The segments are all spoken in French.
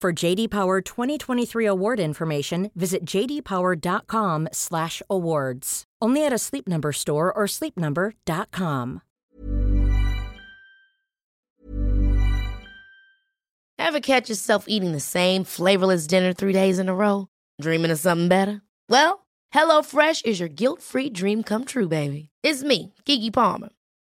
For JD Power 2023 award information, visit jdpower.com/awards. Only at a Sleep Number store or sleepnumber.com. Ever catch yourself eating the same flavorless dinner three days in a row? Dreaming of something better? Well, HelloFresh is your guilt-free dream come true, baby. It's me, Kiki Palmer.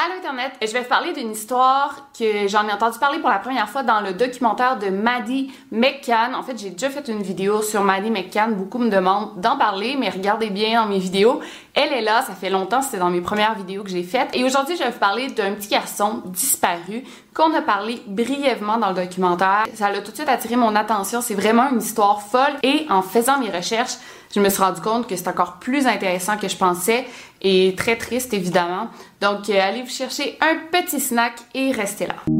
Allô Internet, je vais parler d'une histoire que j'en ai entendu parler pour la première fois dans le documentaire de Maddie McCann. En fait, j'ai déjà fait une vidéo sur Maddie McCann. Beaucoup me demandent d'en parler, mais regardez bien dans mes vidéos. Elle est là, ça fait longtemps, c'était dans mes premières vidéos que j'ai faites. Et aujourd'hui, je vais vous parler d'un petit garçon disparu qu'on a parlé brièvement dans le documentaire. Ça a tout de suite attiré mon attention. C'est vraiment une histoire folle. Et en faisant mes recherches, je me suis rendu compte que c'est encore plus intéressant que je pensais et très triste évidemment. Donc euh, allez vous chercher un petit snack et restez là.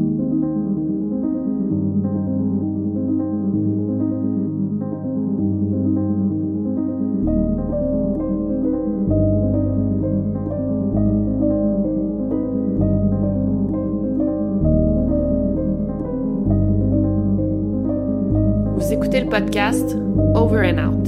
Podcast Over and Out.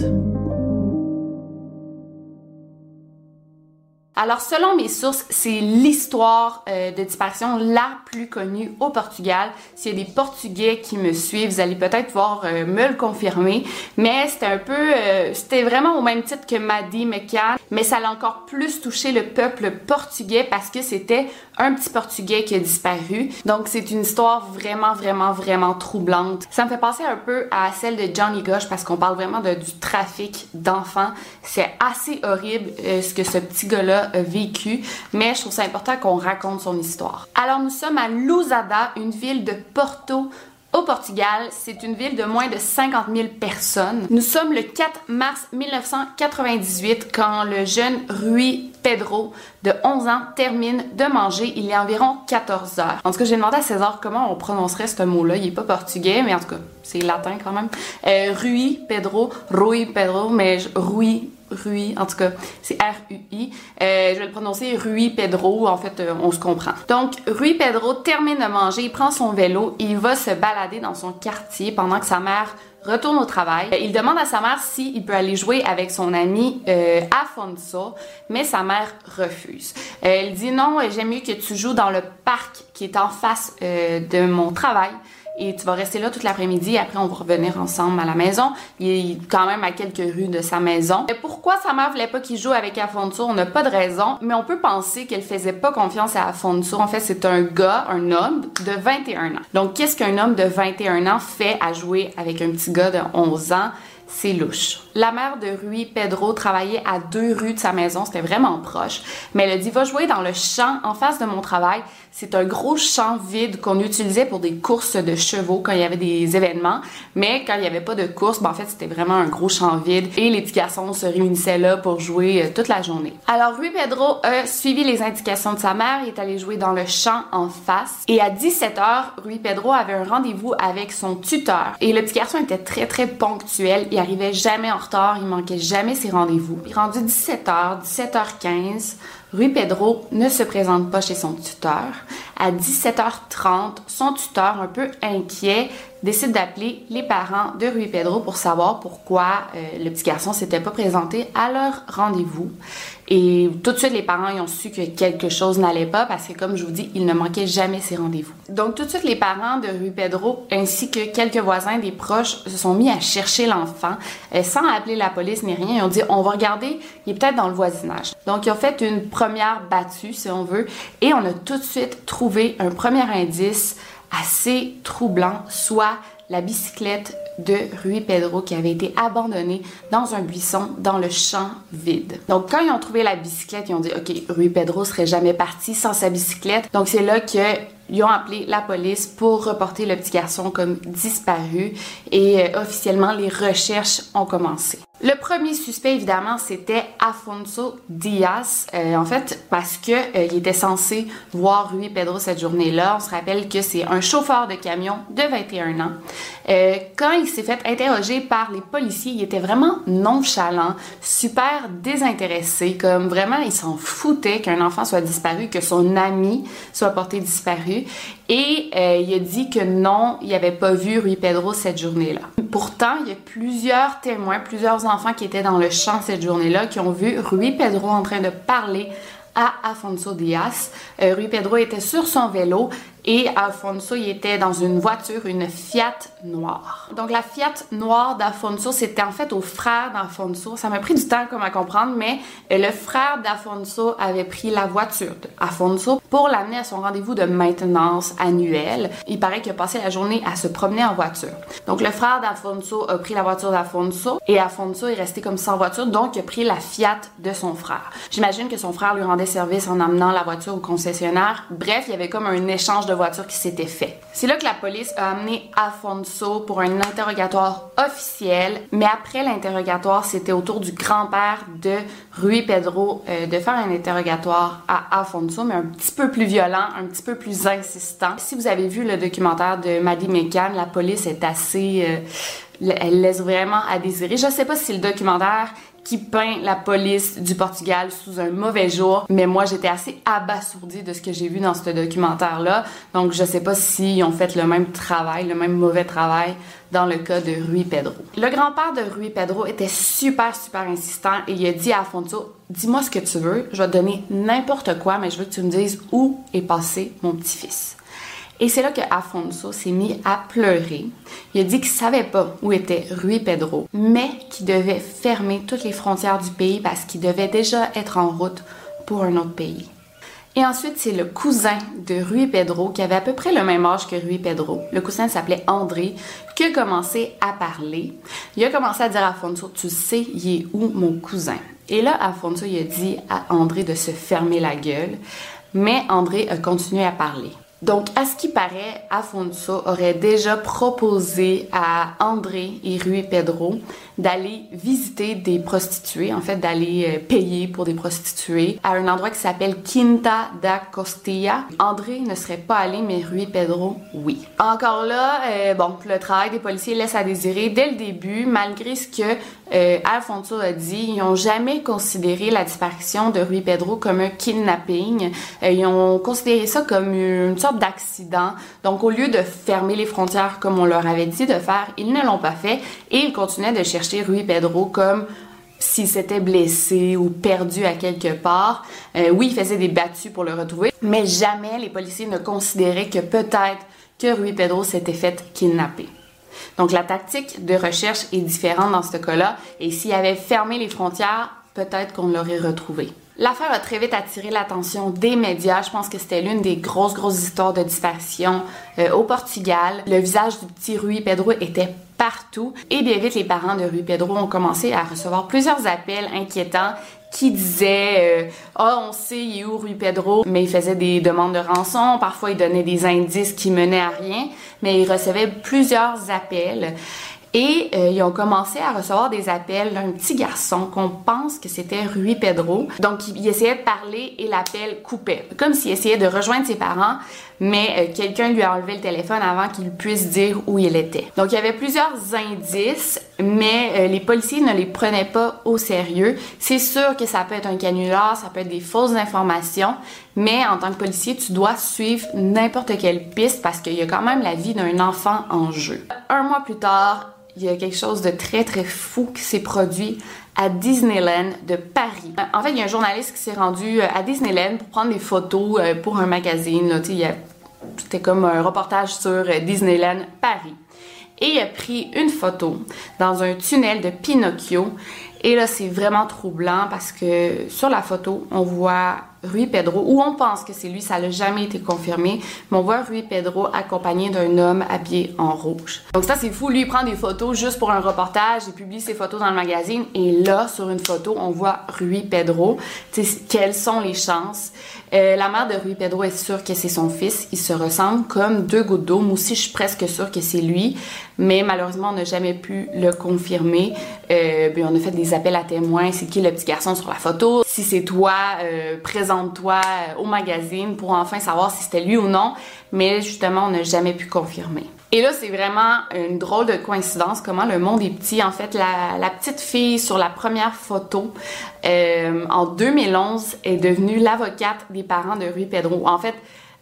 Alors, selon mes sources, c'est l'histoire euh, de disparition la plus connue au Portugal. S'il y a des Portugais qui me suivent, vous allez peut-être pouvoir euh, me le confirmer. Mais c'était un peu, euh, c'était vraiment au même titre que Maddie McCann, mais ça l'a encore plus touché le peuple portugais parce que c'était un petit Portugais qui a disparu. Donc, c'est une histoire vraiment, vraiment, vraiment troublante. Ça me fait penser un peu à celle de Johnny Gosh parce qu'on parle vraiment du trafic d'enfants. C'est assez horrible ce que ce petit gars-là a vécu, mais je trouve ça important qu'on raconte son histoire. Alors nous sommes à Lousada, une ville de Porto au Portugal, c'est une ville de moins de 50 000 personnes. Nous sommes le 4 mars 1998 quand le jeune Rui Pedro de 11 ans termine de manger. Il est environ 14 heures. En tout cas, j'ai demandé à César comment on prononcerait ce mot-là. Il est pas portugais, mais en tout cas, c'est latin quand même. Euh, Rui Pedro, Rui Pedro, mais Rui Rui, en tout cas, c'est R-U-I. Euh, je vais le prononcer Rui Pedro, en fait, euh, on se comprend. Donc, Rui Pedro termine de manger, il prend son vélo, il va se balader dans son quartier pendant que sa mère retourne au travail. Euh, il demande à sa mère s'il peut aller jouer avec son ami Afonso, mais sa mère refuse. elle dit non, j'aime mieux que tu joues dans le parc qui est en face de mon travail. Et tu vas rester là toute l'après-midi. Après, on va revenir ensemble à la maison. Il est quand même à quelques rues de sa maison. Et pourquoi sa mère voulait pas qu'il joue avec Afonso? On n'a pas de raison, mais on peut penser qu'elle faisait pas confiance à Afonso. En fait, c'est un gars, un homme de 21 ans. Donc, qu'est-ce qu'un homme de 21 ans fait à jouer avec un petit gars de 11 ans? C'est louche. La mère de Rui, Pedro, travaillait à deux rues de sa maison, c'était vraiment proche, mais elle a dit va jouer dans le champ en face de mon travail. C'est un gros champ vide qu'on utilisait pour des courses de chevaux quand il y avait des événements, mais quand il n'y avait pas de course, ben en fait c'était vraiment un gros champ vide. Et les petits garçons se réunissaient là pour jouer euh, toute la journée. Alors Rui Pedro a suivi les indications de sa mère, il est allé jouer dans le champ en face. Et à 17h, Rui Pedro avait un rendez-vous avec son tuteur. Et le petit garçon était très très ponctuel, arrivait jamais en retard, il manquait jamais ses rendez-vous. Rendu 17h, 17h15, Rui Pedro ne se présente pas chez son tuteur. À 17h30, son tuteur, un peu inquiet, décide d'appeler les parents de Rui Pedro pour savoir pourquoi euh, le petit garçon s'était pas présenté à leur rendez-vous. Et tout de suite, les parents ont su que quelque chose n'allait pas parce que, comme je vous dis, il ne manquait jamais ses rendez-vous. Donc, tout de suite, les parents de Rui Pedro ainsi que quelques voisins des proches se sont mis à chercher l'enfant euh, sans appeler la police ni rien. Ils ont dit, on va regarder, il est peut-être dans le voisinage. Donc, ils ont fait une première battue, si on veut, et on a tout de suite trouvé un premier indice assez troublant, soit la bicyclette de Rui Pedro qui avait été abandonnée dans un buisson dans le champ vide. Donc quand ils ont trouvé la bicyclette, ils ont dit OK, Rui Pedro serait jamais parti sans sa bicyclette. Donc c'est là qu'ils ont appelé la police pour reporter le petit garçon comme disparu et euh, officiellement les recherches ont commencé. Le premier suspect, évidemment, c'était Afonso Diaz. Euh, en fait, parce que euh, il était censé voir Rui Pedro cette journée-là. On se rappelle que c'est un chauffeur de camion de 21 ans. Euh, quand il s'est fait interroger par les policiers, il était vraiment nonchalant, super désintéressé, comme vraiment il s'en foutait qu'un enfant soit disparu, que son ami soit porté disparu. Et il a dit que non, il n'avait pas vu Rui Pedro cette journée-là. Pourtant, il y a plusieurs témoins, plusieurs enfants qui étaient dans le champ cette journée-là qui ont vu Rui Pedro en train de parler à Afonso Diaz. Euh, Rui Pedro était sur son vélo et Afonso, il était dans une voiture, une Fiat noire. Donc la Fiat noire d'Afonso, c'était en fait au frère d'Afonso. Ça m'a pris du temps comme à comprendre, mais le frère d'Afonso avait pris la voiture d'Afonso pour l'amener à son rendez-vous de maintenance annuel. Il paraît qu'il a passé la journée à se promener en voiture. Donc le frère d'Afonso a pris la voiture d'Afonso et Afonso est resté comme sans voiture, donc il a pris la Fiat de son frère. J'imagine que son frère lui rendait service en amenant la voiture au concessionnaire. Bref, il y avait comme un échange de voiture qui s'était fait. C'est là que la police a amené Afonso pour un interrogatoire officiel, mais après l'interrogatoire, c'était au tour du grand-père de Rui Pedro euh, de faire un interrogatoire à Afonso, mais un petit peu plus violent, un petit peu plus insistant. Si vous avez vu le documentaire de Maddie McCann, la police est assez... Euh, elle laisse vraiment à désirer. Je sais pas si le documentaire qui peint la police du Portugal sous un mauvais jour, mais moi j'étais assez abasourdie de ce que j'ai vu dans ce documentaire-là, donc je sais pas s'ils ont fait le même travail, le même mauvais travail dans le cas de Rui Pedro. Le grand-père de Rui Pedro était super super insistant et il a dit à Afonso Dis-moi ce que tu veux, je vais te donner n'importe quoi, mais je veux que tu me dises où est passé mon petit-fils. Et c'est là que Afonso s'est mis à pleurer. Il a dit qu'il savait pas où était Rui Pedro, mais qu'il devait fermer toutes les frontières du pays parce qu'il devait déjà être en route pour un autre pays. Et ensuite, c'est le cousin de Rui Pedro, qui avait à peu près le même âge que Rui Pedro. Le cousin s'appelait André, qui a commencé à parler. Il a commencé à dire à Afonso, tu sais, il est où mon cousin? Et là, Afonso, a dit à André de se fermer la gueule, mais André a continué à parler. Donc, à ce qui paraît, Afonso aurait déjà proposé à André et Rui Pedro d'aller visiter des prostituées, en fait d'aller euh, payer pour des prostituées à un endroit qui s'appelle Quinta da Costilla. André ne serait pas allé, mais Rui Pedro, oui. Encore là, euh, bon, le travail des policiers laisse à désirer dès le début, malgré ce que euh, Alfonso a dit, ils n'ont jamais considéré la disparition de Rui Pedro comme un kidnapping. ils ont considéré ça comme une sorte d'accident. Donc, au lieu de fermer les frontières comme on leur avait dit de faire, ils ne l'ont pas fait et ils continuaient de chercher Rui Pedro comme s'il s'était blessé ou perdu à quelque part. Euh, oui, il faisait des battues pour le retrouver, mais jamais les policiers ne considéraient que peut-être que Rui Pedro s'était fait kidnapper. Donc la tactique de recherche est différente dans ce cas-là, et s'il avait fermé les frontières, peut-être qu'on l'aurait retrouvé. L'affaire a très vite attiré l'attention des médias. Je pense que c'était l'une des grosses, grosses histoires de disparition euh, au Portugal. Le visage du petit Rui Pedro était partout. Et bien vite, les parents de Rui Pedro ont commencé à recevoir plusieurs appels inquiétants qui Ah, oh, on sait, il est où Rui Pedro? Mais il faisait des demandes de rançon. Parfois, il donnait des indices qui menaient à rien. Mais il recevait plusieurs appels. Et euh, ils ont commencé à recevoir des appels d'un petit garçon qu'on pense que c'était Rui Pedro. Donc, il, essayait de parler et l'appel coupait. Comme s'il essayait de rejoindre ses parents, mais euh, quelqu'un lui a enlevé le téléphone avant qu'il puisse dire où il était. Donc, il y avait plusieurs indices, mais euh, les policiers ne les prenaient pas au sérieux. C'est sûr que ça peut être un canular, ça peut être des fausses informations, mais en tant que policier, tu dois suivre n'importe quelle piste parce qu'il y a quand même la vie d'un enfant en jeu. Un mois plus tard, il y a quelque chose de très très fou qui s'est produit à Disneyland de Paris. En fait, il y a un journaliste qui s'est rendu euh, à Disneyland pour prendre des photos pour un magazine. C'était comme un reportage sur euh, Disneyland Paris. Et il a pris une photo dans un tunnel de Pinocchio. Et là, c'est vraiment troublant parce que sur la photo, on voit Rui Pedro, ou on pense que c'est lui, ça n'a jamais été confirmé, mais on voit Rui Pedro accompagné d'un homme habillé en rouge. Donc ça, c'est fou. Lui, il prend des photos juste pour un reportage, il publie ses photos dans le magazine, et là, sur une photo, on voit Rui Pedro. quelles sont les chances? Euh, la mère de Rui Pedro est sûre que c'est son fils. Ils se ressemblent comme deux gouttes d'eau. Moi aussi, je suis presque sûre que c'est lui, mais malheureusement, on n'a jamais pu le confirmer. Euh, ben, on a fait des appels à témoins. C'est qui le petit garçon sur la photo? Si c'est toi, euh, présent toi euh, au magazine pour enfin savoir si c'était lui ou non, mais justement, on n'a jamais pu confirmer. Et là, c'est vraiment une drôle de coïncidence comment le monde est petit. En fait, la, petite fille sur la première photo euh, en 2011 est devenue l'avocate des parents de Rui Pedro. En fait,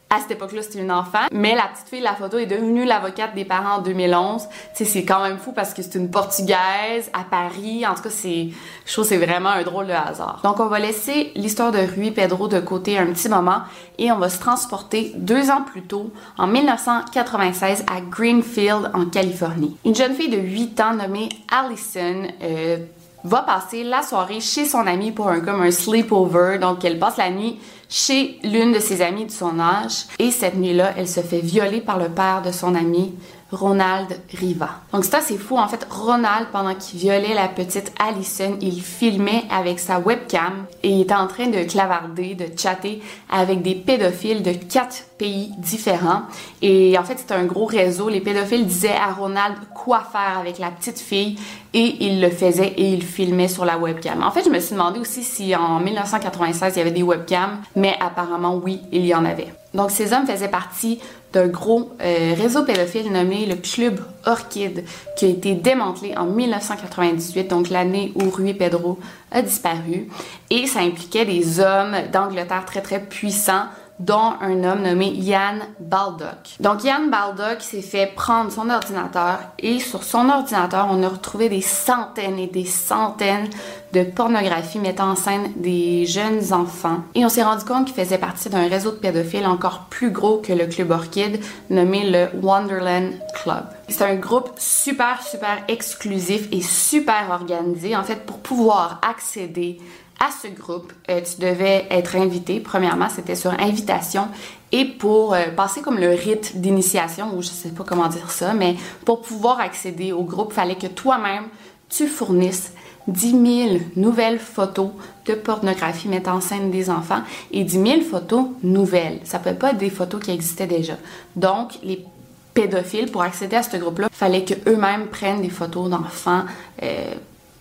à cette époque-là, c'était une enfant, mais la petite fille de la photo est devenue l'avocate des parents en 2011. Tu sais, c'est quand même fou parce que c'est une Portugaise à Paris. En tout cas, c'est, je trouve c'est vraiment un drôle de hasard. Donc, on va laisser l'histoire de Rui Pedro de côté un petit moment et on va se transporter deux ans plus tôt, en 1996, à Greenfield, en Californie. Une jeune fille de 8 ans nommée Allison euh, va passer la soirée chez son amie pour un comme un sleepover. Donc, elle passe la nuit chez l'une de ses amies de son âge. Et cette nuit-là, elle se fait violer par le père de son ami, Ronald Riva. Donc c'est assez fou. En fait, Ronald, pendant qu'il violait la petite Allison, il filmait avec sa webcam et il était en train de clavarder, de chatter avec des pédophiles de quatre pays différents. Et en fait, c'était un gros réseau. Les pédophiles disaient à Ronald quoi faire avec la petite fille et il le faisait et il filmait sur la webcam. En fait, je me suis demandé aussi si en 1996 il y avait des webcams, mais apparemment oui, il y en avait. Donc ces hommes faisaient partie d'un gros euh, réseau pédophile nommé le Club Orchid, qui a été démantelé en 1998, donc l'année où Rui Pedro a disparu. Et ça impliquait des hommes d'Angleterre très très puissants, dont un homme nommé Yann Baldock. Donc Yann Baldock s'est fait prendre son ordinateur et sur son ordinateur, on a retrouvé des centaines et des centaines de pornographie mettant en scène des jeunes enfants. Et on s'est rendu compte qu'il faisait partie d'un réseau de pédophiles encore plus gros que le Club Orchid, nommé le Wonderland Club. C'est un groupe super, super exclusif et super organisé. En fait, pour pouvoir accéder à ce groupe, euh, tu devais être invité. Premièrement, c'était sur invitation. Et pour euh, passer comme le rite d'initiation, ou je sais pas comment dire ça, mais pour pouvoir accéder au groupe, fallait que toi-même, tu fournisses 10 000 nouvelles photos de pornographie mettant en scène des enfants et 10 000 photos nouvelles. Ça peut pas être des photos qui existaient déjà. Donc, les pédophiles, pour accéder à ce groupe-là, fallait qu'eux-mêmes prennent des photos d'enfants euh,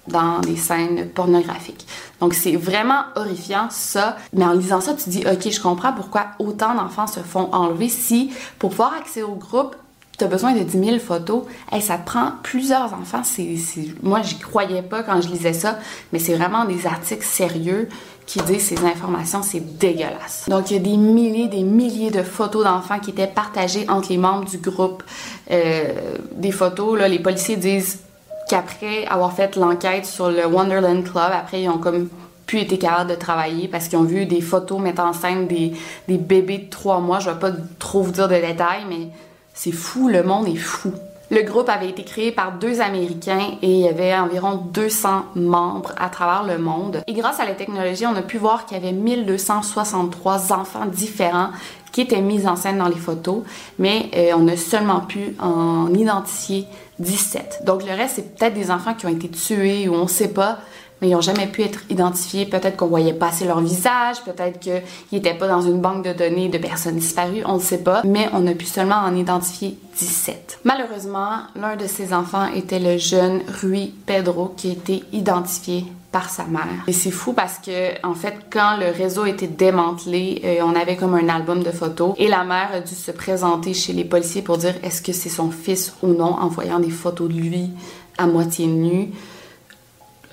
dans des scènes pornographiques. Donc c'est vraiment horrifiant ça, mais en lisant ça, tu dis OK, je comprends pourquoi autant d'enfants se font enlever si pour pouvoir accéder au groupe, tu as besoin de 10 000 photos. et ça prend plusieurs enfants. C'est, moi, j'y croyais pas quand je lisais ça, mais c'est vraiment des articles sérieux qui disent ces informations, c'est dégueulasse. Donc, il y a des milliers, des milliers de photos d'enfants qui étaient partagées entre les membres du groupe. Euh, des photos, là, les policiers disent qu'après avoir fait l'enquête sur le Wonderland Club, après, ils ont comme pu été capables de travailler parce qu'ils ont vu des photos mettant en scène des, des bébés de trois mois. Je vais pas trop vous dire de détails, mais C'est fou, le monde est fou. Le groupe avait été créé par deux Américains et il y avait environ 200 membres à travers le monde. Et grâce à la technologie, on a pu voir qu'il y avait 1263 enfants différents qui étaient mis en scène dans les photos, mais euh, on a seulement pu en identifier 17. Donc le reste, c'est peut-être des enfants qui ont été tués ou on ne sait pas, mais ils n'ont jamais pu être identifiés. Peut-être qu'on voyait pas assez leur visage, peut-être qu'ils n'étaient pas dans une banque de données de personnes disparues, on ne sait pas, mais on a pu seulement en identifier 17. Malheureusement, l'un de ces enfants était le jeune Rui Pedro qui a été identifié par sa mère. Et c'est fou parce que, en fait, quand le réseau était démantelé, euh, on avait comme un album de photos et la mère a dû se présenter chez les policiers pour dire est-ce que c'est son fils ou non en voyant des photos de lui à moitié nu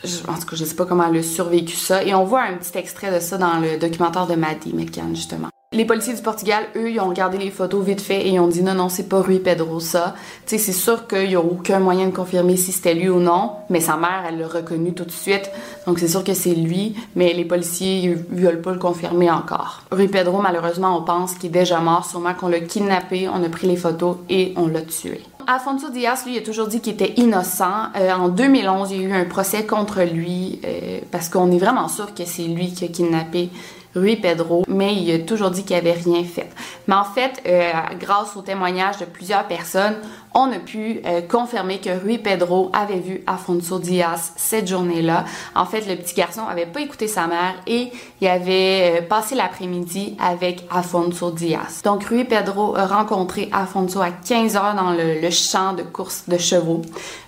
je, en tout cas, je sais pas comment elle a survécu ça. Et on voit un petit extrait de ça dans le documentaire de Maddie McCann, justement. Les policiers du Portugal, eux, ils ont regardé les photos vite fait et ils ont dit non, non, c'est pas Rui Pedro ça. Tu sais, c'est sûr qu'il y a aucun moyen de confirmer si c'était lui ou non, mais sa mère, elle l'a reconnu tout de suite. Donc c'est sûr que c'est lui, mais les policiers, ils veulent pas le confirmer encore. Rui Pedro, malheureusement, on pense qu'il est déjà mort, sûrement qu'on l'a kidnappé, on a pris les photos et on l'a tué. Afonso Diaz, lui, a toujours dit qu'il était innocent. Euh, en 2011, il y a eu un procès contre lui euh, parce qu'on est vraiment sûr que c'est lui qui a kidnappé Rui Pedro, mais il a toujours dit qu'il avait rien fait. Mais en fait, euh, grâce au témoignage de plusieurs personnes, on a pu euh, confirmer que Rui Pedro avait vu Afonso Diaz cette journée-là. En fait, le petit garçon avait pas écouté sa mère et il avait euh, passé l'après-midi avec Afonso Diaz. Donc, Rui Pedro a rencontré Afonso à 15 heures dans le, le champ de course de chevaux.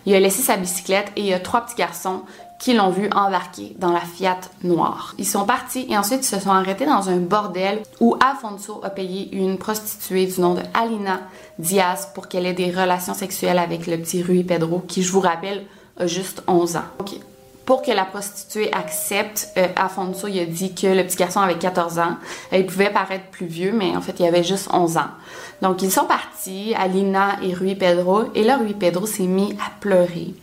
Il a laissé sa bicyclette et il y a trois petits garçons qui l'ont vu embarquer dans la Fiat noire. Ils sont partis et ensuite ils se sont arrêtés dans un bordel où Afonso a payé une prostituée du nom de Alina Diaz pour qu'elle ait des relations sexuelles avec le petit Rui Pedro qui, je vous rappelle, a juste 11 ans. Pour que la prostituée accepte, euh, Afonso a dit que le petit garçon avait 14 ans. Il pouvait paraître plus vieux, mais en fait, il avait juste 11 ans. Donc, ils sont partis, Alina et Rui Pedro, et là, Rui Pedro s'est mis à pleurer.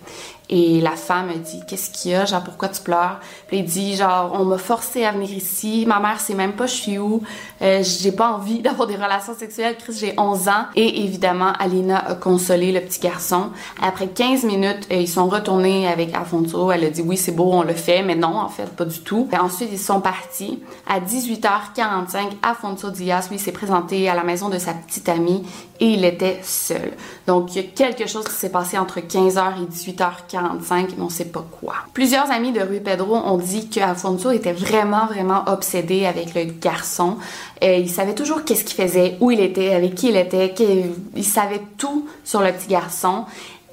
Et la femme a dit Qu'est-ce qu'il y a? Genre, pourquoi tu pleures? Puis il dit Genre, on m'a forcé à venir ici. Ma mère sait même pas je suis où. Euh, j'ai pas envie d'avoir des relations sexuelles. Chris, j'ai 11 ans. Et évidemment, Alina a consolé le petit garçon. Après 15 minutes, euh, ils sont retournés avec Afonso. Elle a dit Oui, c'est beau, on le fait. Mais non, en fait, pas du tout. Ensuite, ils sont partis. À 18h45, Afonso Diaz, lui, s'est présenté à la maison de sa petite amie et il était seul. Donc, il y a quelque chose qui s'est passé entre 15h et 18h45, mais on sait pas quoi. Plusieurs amis de Rui Pedro ont dit que Afonso était vraiment, vraiment obsédé avec le garçon. Il savait toujours qu'est-ce qu'il faisait, où il était, avec qui il était, il savait tout sur le petit garçon.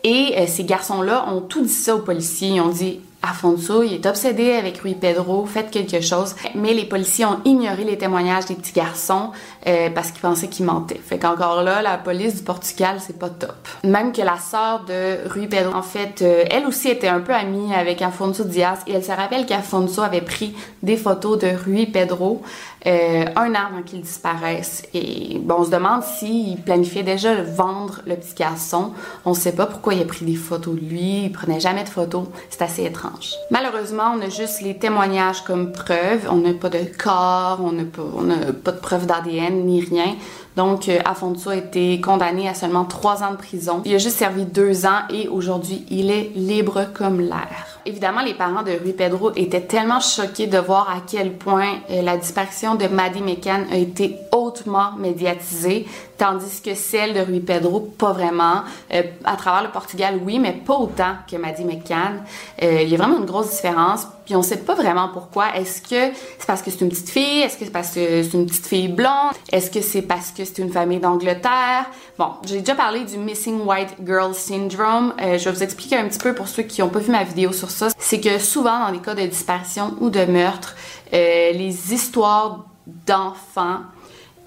Et euh, ces garçons-là ont tout dit ça aux policiers. Ils ont dit Afonso, il est obsédé avec Rui Pedro, faites quelque chose. Mais les policiers ont ignoré les témoignages des petits garçons euh, parce qu'ils pensaient qu'ils mentaient. Fait qu'encore là, la police du Portugal, c'est pas top. Même que la sœur de Rui Pedro, en fait, euh, elle aussi était un peu amie avec Afonso Diaz et elle se rappelle qu'Afonso avait pris des photos de Rui Pedro euh, un an avant qu'il disparaisse. Et bon, on se demande s'il planifiait déjà vendre le petit garçon. On sait pas pourquoi il a pris des photos de lui, il prenait jamais de photos. C'est assez étrange. Malheureusement, on a juste les témoignages comme preuve. On n'a pas de corps, on n'a pas, pas de preuve d'ADN ni rien. Donc, euh, Afonso a été condamné à seulement trois ans de prison. Il a juste servi deux ans et aujourd'hui, il est libre comme l'air. Évidemment, les parents de Rui Pedro étaient tellement choqués de voir à quel point euh, la disparition de Maddie McCann a été hautement médiatisée, tandis que celle de Rui Pedro, pas vraiment. Euh, à travers le Portugal, oui, mais pas autant que Maddie McCann. Il y a vraiment une grosse différence, puis on sait pas vraiment pourquoi. Est-ce que c'est parce que c'est une petite fille? Est-ce que c'est parce que c'est une petite fille blonde? Est-ce que c'est parce que c'est une famille d'Angleterre? Bon, j'ai déjà parlé du Missing White Girl Syndrome. je vais vous expliquer un petit peu pour ceux qui n'ont pas vu ma vidéo sur ça, c'est que souvent dans les cas de disparition ou de meurtre, euh, les histoires d'enfants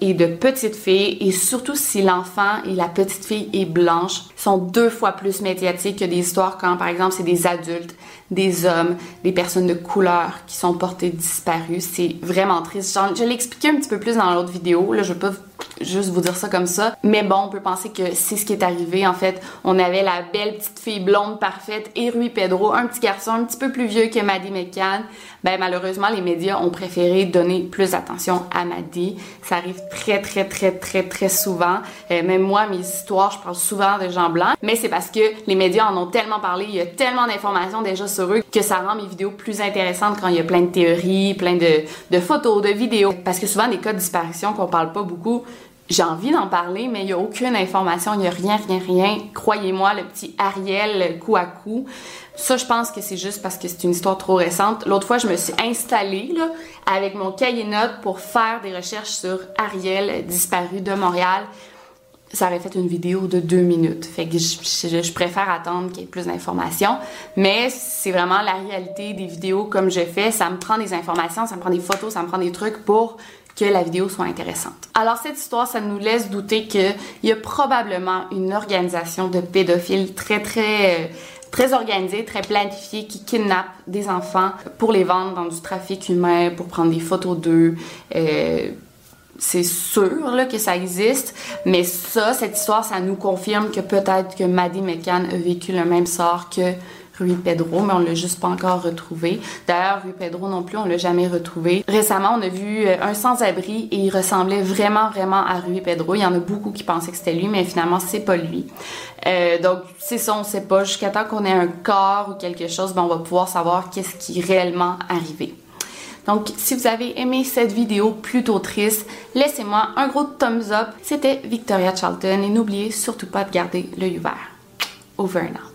et de petites filles, et surtout si l'enfant et la petite fille est blanche, sont deux fois plus médiatiques que des histoires quand, par exemple, c'est des adultes, des hommes, des personnes de couleur qui sont portées disparues. C'est vraiment triste. Je l'ai expliqué un petit peu plus dans l'autre vidéo. Là, je vais pas juste vous dire ça comme ça. Mais bon, on peut penser que c'est ce qui est arrivé. En fait, on avait la belle petite fille blonde parfaite et Pedro, un petit garçon un petit peu plus vieux que Maddie McCann. Ben malheureusement, les médias ont préféré donner plus d'attention à Maddie. Ça arrive très très très très très souvent. Euh, même moi, mes histoires, je parle souvent de gens blancs, mais c'est parce que les médias en ont tellement parlé, il y a tellement d'informations déjà sur eux que ça rend mes vidéos plus intéressantes quand il y a plein de théories, plein de, de photos, de vidéos. Parce que souvent, des cas de disparition qu'on parle pas beaucoup, j'ai envie d'en parler, mais il n'y a aucune information, il n'y a rien, rien, rien. Croyez-moi, le petit Ariel coup à coup. Ça, je pense que c'est juste parce que c'est une histoire trop récente. L'autre fois, je me suis installée là, avec mon cahier notes pour faire des recherches sur Ariel disparu de Montréal. Ça aurait fait une vidéo de deux minutes. Fait que je, je préfère attendre qu'il y ait plus d'informations. Mais c'est vraiment la réalité des vidéos comme je fais. Ça me prend des informations, ça me prend des photos, ça me prend des trucs pour que la vidéo soit intéressante. Alors cette histoire, ça nous laisse douter qu'il y a probablement une organisation de pédophiles très très très organisée, très planifiée qui kidnappe des enfants pour les vendre dans du trafic humain, pour prendre des photos d'eux. Euh, c'est sûr là, que ça existe, mais ça, cette histoire, ça nous confirme que peut-être que Maddie McCann a vécu le même sort que Rui Pedro, mais on l'a juste pas encore retrouvé. D'ailleurs, Rui Pedro non plus, on l'a jamais retrouvé. Récemment, on a vu euh, un sans-abri et il ressemblait vraiment, vraiment à Rui Pedro. Il y en a beaucoup qui pensaient que c'était lui, mais finalement, c'est pas lui. Euh, donc, c'est ça, on sait pas. Jusqu'à temps qu'on ait un corps ou quelque chose, ben, on va pouvoir savoir qu'est-ce qui est réellement arrivé. Donc, si vous avez aimé cette vidéo plutôt triste, laissez-moi un gros thumbs up. C'était Victoria Charlton et n'oubliez surtout pas de garder l'œil ouvert. Over and out.